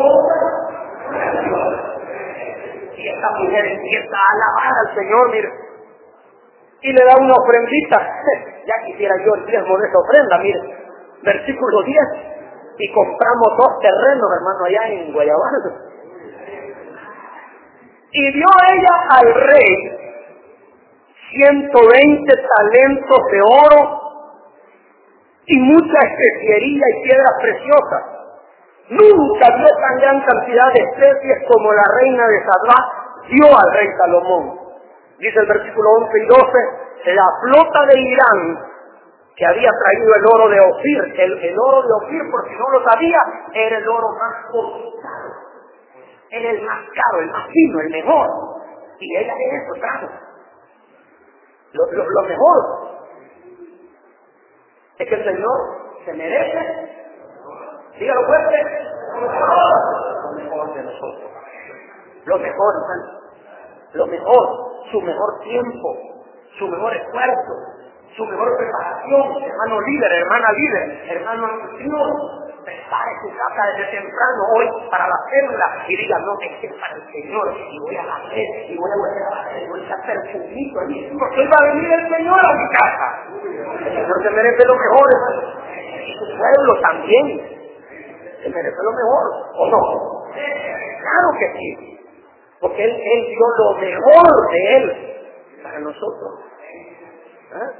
a Dios. Y esta mujer empieza a alabar al Señor, mire, y le da una ofrendita. [laughs] Ya quisiera yo el diezmo de esa ofrenda, mire. Versículo 10. Y compramos dos terrenos, hermano, allá en Guayabal. Y dio ella al rey 120 talentos de oro y mucha especiería y piedras preciosas. Nunca dio tan gran cantidad de especies como la reina de Sadrá dio al rey Salomón. Dice el versículo 11 y 12, la flota de Irán que había traído el oro de Ofir, el, oro de Ofir, por si no lo sabía, era el oro más costado. Era el más caro, el más fino, el mejor. Y es eso trajo. Lo, lo, mejor es que el Señor se merece, dígalo fuerte, lo mejor. De nosotros. Lo mejor, hermano. Lo mejor, su mejor tiempo, su mejor esfuerzo, su mejor preparación, hermano líder, hermana líder, hermano anfitrión, prepare su casa desde temprano hoy para la célula y diga, no, es que para el Señor. Y voy a hacer y voy a volver a hacer y voy a echar perfumito allí porque va a venir el Señor a mi casa. El Señor se merece lo mejor. Y su pueblo también se merece lo mejor, ¿o no? Claro que sí. Porque Él, él dio lo mejor de Él para nosotros. ¿Ah?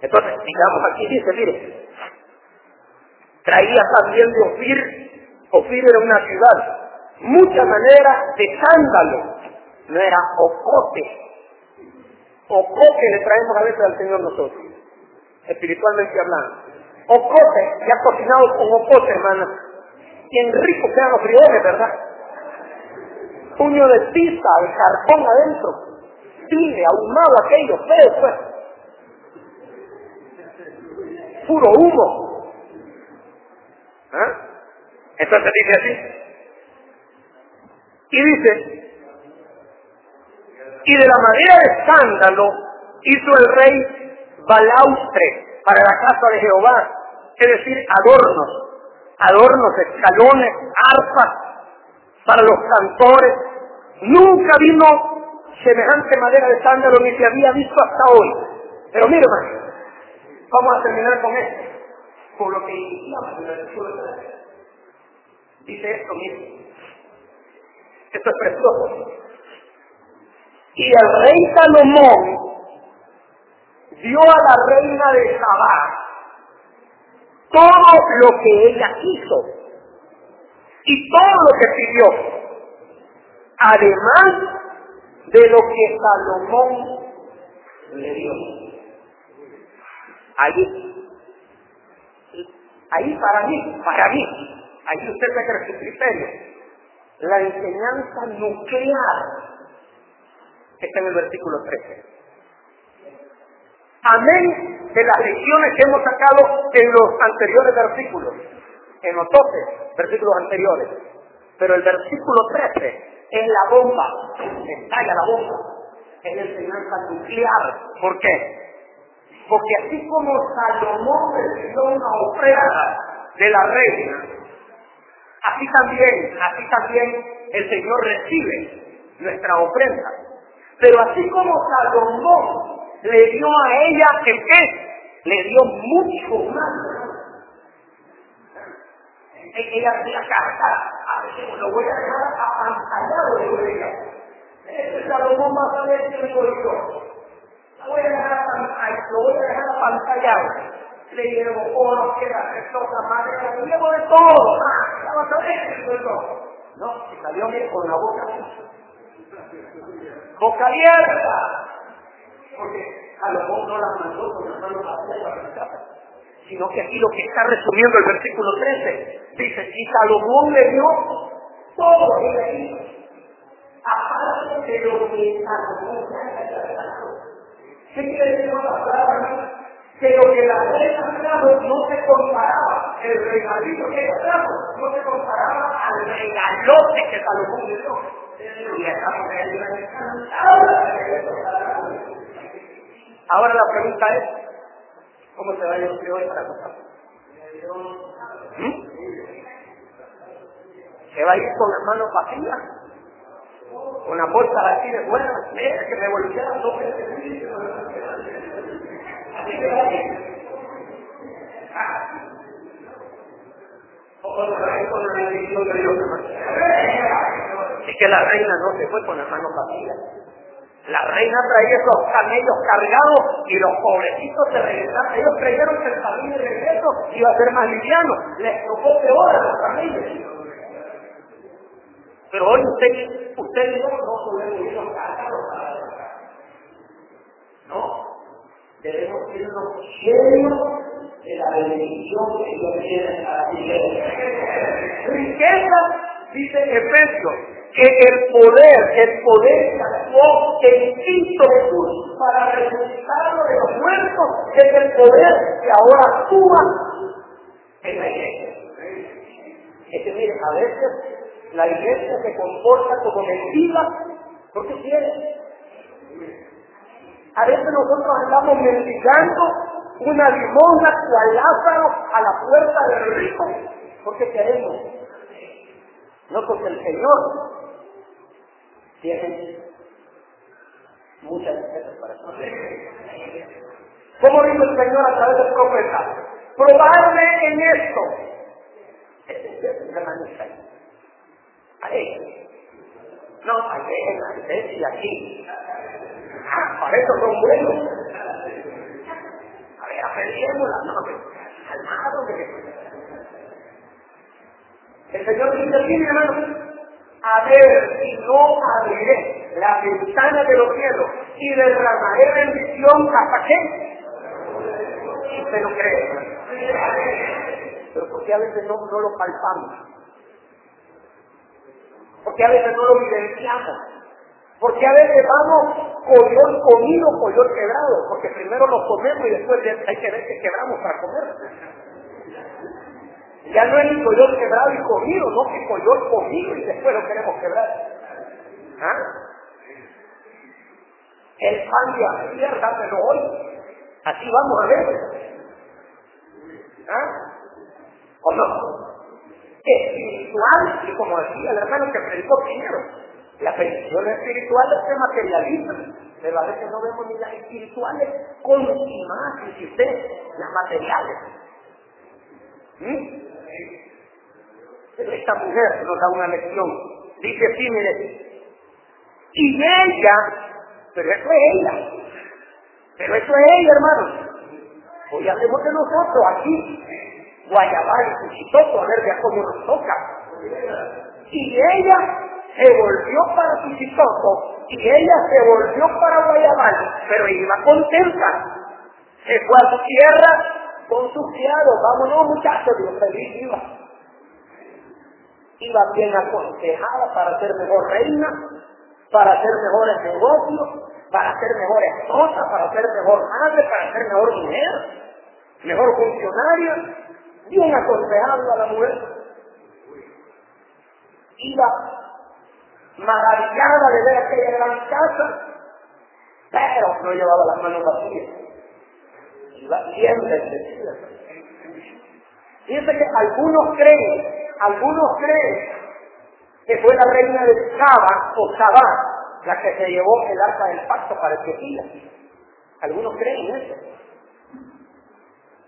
Entonces, digamos aquí, dice, mire, Traía también de Ofir, Ofir era una ciudad, mucha manera de sándalo, no era ocote. Ocote le traemos a veces al Señor nosotros, espiritualmente hablando. Ocote, ya cocinado con ocote, hermano. Bien rico quedan los frijoles, ¿verdad? Puño de pizza, de cartón adentro. Cine, ahumado aquello, feo, pues. Puro humo. ¿Ah? Entonces dice así. Y dice, y de la madera de escándalo hizo el rey balaustre para la casa de Jehová, es decir, adornos, adornos, escalones, arpas para los cantores. Nunca vino semejante madera de sándalo ni se había visto hasta hoy. Pero mire, vamos a terminar con esto por lo que iniciamos en el versículo 3. Dice esto mismo. Esto es precioso. Y el rey Salomón dio a la reina de Sabá todo lo que ella quiso y todo lo que pidió, además de lo que Salomón le dio. Allí Ahí para mí, para mí, ahí usted saca su criterio. La enseñanza nuclear está en el versículo 13. Amén de las lecciones que hemos sacado en los anteriores versículos, en los 12 versículos anteriores. Pero el versículo 13 es la bomba, estalla la bomba, es la enseñanza nuclear. ¿Por qué? Porque así como Salomón recibió una ofrenda de la reina, así también, así también el Señor recibe nuestra ofrenda. Pero así como Salomón le dio a ella el qué, le dio mucho más. Ella decía, carta, a ver, lo voy a dejar apantallado, de ella. Este Salomón más a ver que yo voy a dejar lo voy a dejar apantallado. Le llevo oro, piedras preciosas, madera, le llevo de todo. No, y salió bien con la boca. Boca abierta. Porque a lo mejor no la mandó con las manos vacías sino que aquí lo que está resumiendo el versículo 13, dice, y Salomón le dio todo lo que le hizo, aparte de lo que Salomón ¿Qué quiere decir la palabra? Que lo que la reina trajo no se comparaba, el regalito que ella trajo no se comparaba al regalote que Salomón le dio. Ahora la pregunta es, ¿cómo se va a ir hoy para casa? ¿Mm? ¿Se va a ir con las manos vacías? ¿Con la bolsa así de buena? Mira que voltearon dos. Así que la reina no se fue con las manos vacías. La reina traía esos camellos cargados y los pobrecitos se regresaron. Ellos creyeron que el camino de regreso iba a ser más liviano. Les tocó peor a los camellos. Pero hoy usted, usted y yo no irnos cargados para la No. Debemos irnos llenos de la bendición que Dios tiene para iglesia. Riqueza, dice Efesios, que el poder, el poder que actuó en Cristo Jesús para resucitarlo de los muertos, es el poder que ahora actúa en la iglesia. Es que mire, a veces la iglesia se comporta como mendiga porque quiere. A veces nosotros andamos mendigando una limosna cual Lázaro a la puerta del rico porque queremos. No porque el Señor tienen muchas cosas para eso. ¿Cómo dijo el Señor a través del profeta? Probarme en esto. Ahí. No, ahí en y aquí. Ah, para eso son buenos. A ver, aprendemos la no, calmado. El Señor dice, mi hermano, ver si no abriré la ventana de los cielos y derramaré bendición hasta qué? Si usted no cree. Pero porque a veces no, no lo palpamos. Porque a veces no lo vivenciamos. Porque a veces vamos collón comido, collón quebrado. Porque primero lo comemos y después hay que ver que quebramos para comer. Ya no es ni collón quebrado y comido, no que collón comido y después lo queremos quebrar. ¿Ah? El pan de ayer, dámelo hoy. Así vamos a ver. ¿Ah? ¿O no? Espiritual, y como decía el hermano que predicó primero, las bendiciones espirituales se materializan, pero a veces no vemos ni las espirituales consumadas, si usted, las materiales. ¿Mm? Pero esta mujer nos da una lección. Dice así, mire, y ella, pero eso es ella, pero eso es ella, hermano. Hoy hacemos de nosotros aquí, Guayabal y Cuchitoto, a ver de cómo nos toca. Y ella se volvió para Cuchitoto, y ella se volvió para Guayabal, pero iba contenta. Se fue a su tierra con sus criados, vámonos muchachos, Dios feliz iba iba bien aconsejada para ser mejor reina, para hacer mejores negocios, para ser mejor esposa, para ser mejor madre, para ser mejor mujer, mejor funcionaria, bien aconsejada a la mujer. Iba maravillada de ver aquella gran casa, pero no llevaba las manos vacías. Iba bien bendecida. Fíjense que algunos creen algunos creen que fue la reina de Saba o Sabá la que se llevó el arca del pacto para Etiopía. Algunos creen eso.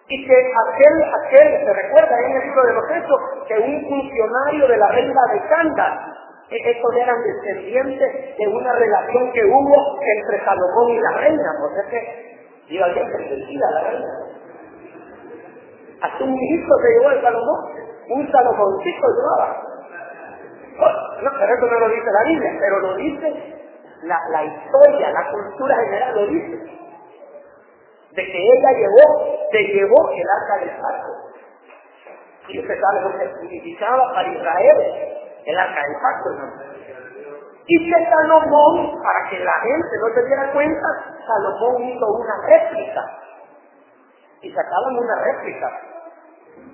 Y que aquel, aquel, se recuerda en el libro de los Hechos, que un funcionario de la reina de Canda, estos eran descendientes de una relación que hubo entre Salomón y la reina, porque es que iba bien bendecida la reina. Hasta un hijo se llevó el Salomón. Un Salomoncito llevaba. No, pero eso no lo dice la Biblia, pero lo dice la, la historia, la cultura general lo dice. De que ella llevó, se llevó el arca del pacto. Y usted sabe lo que significaba para Israel el arca del pacto, ¿no? Y que Salomón, para que la gente no se diera cuenta, Salomón hizo una réplica. Y sacaban una réplica.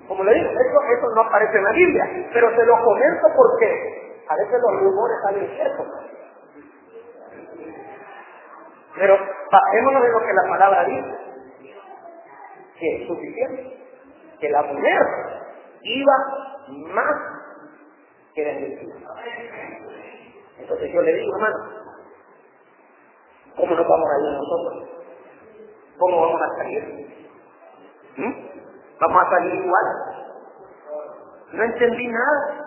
Como le digo, eso, eso no aparece en la Biblia, pero se lo comento porque a veces los rumores salen ciertos. Pero pasémonos de lo que la palabra dice, que es suficiente, que la mujer iba más que bendecida. Entonces yo le digo, hermano, ¿cómo nos vamos a ir nosotros? ¿Cómo vamos a salir? ¿Mm? ¿Vamos a salir igual? No entendí nada.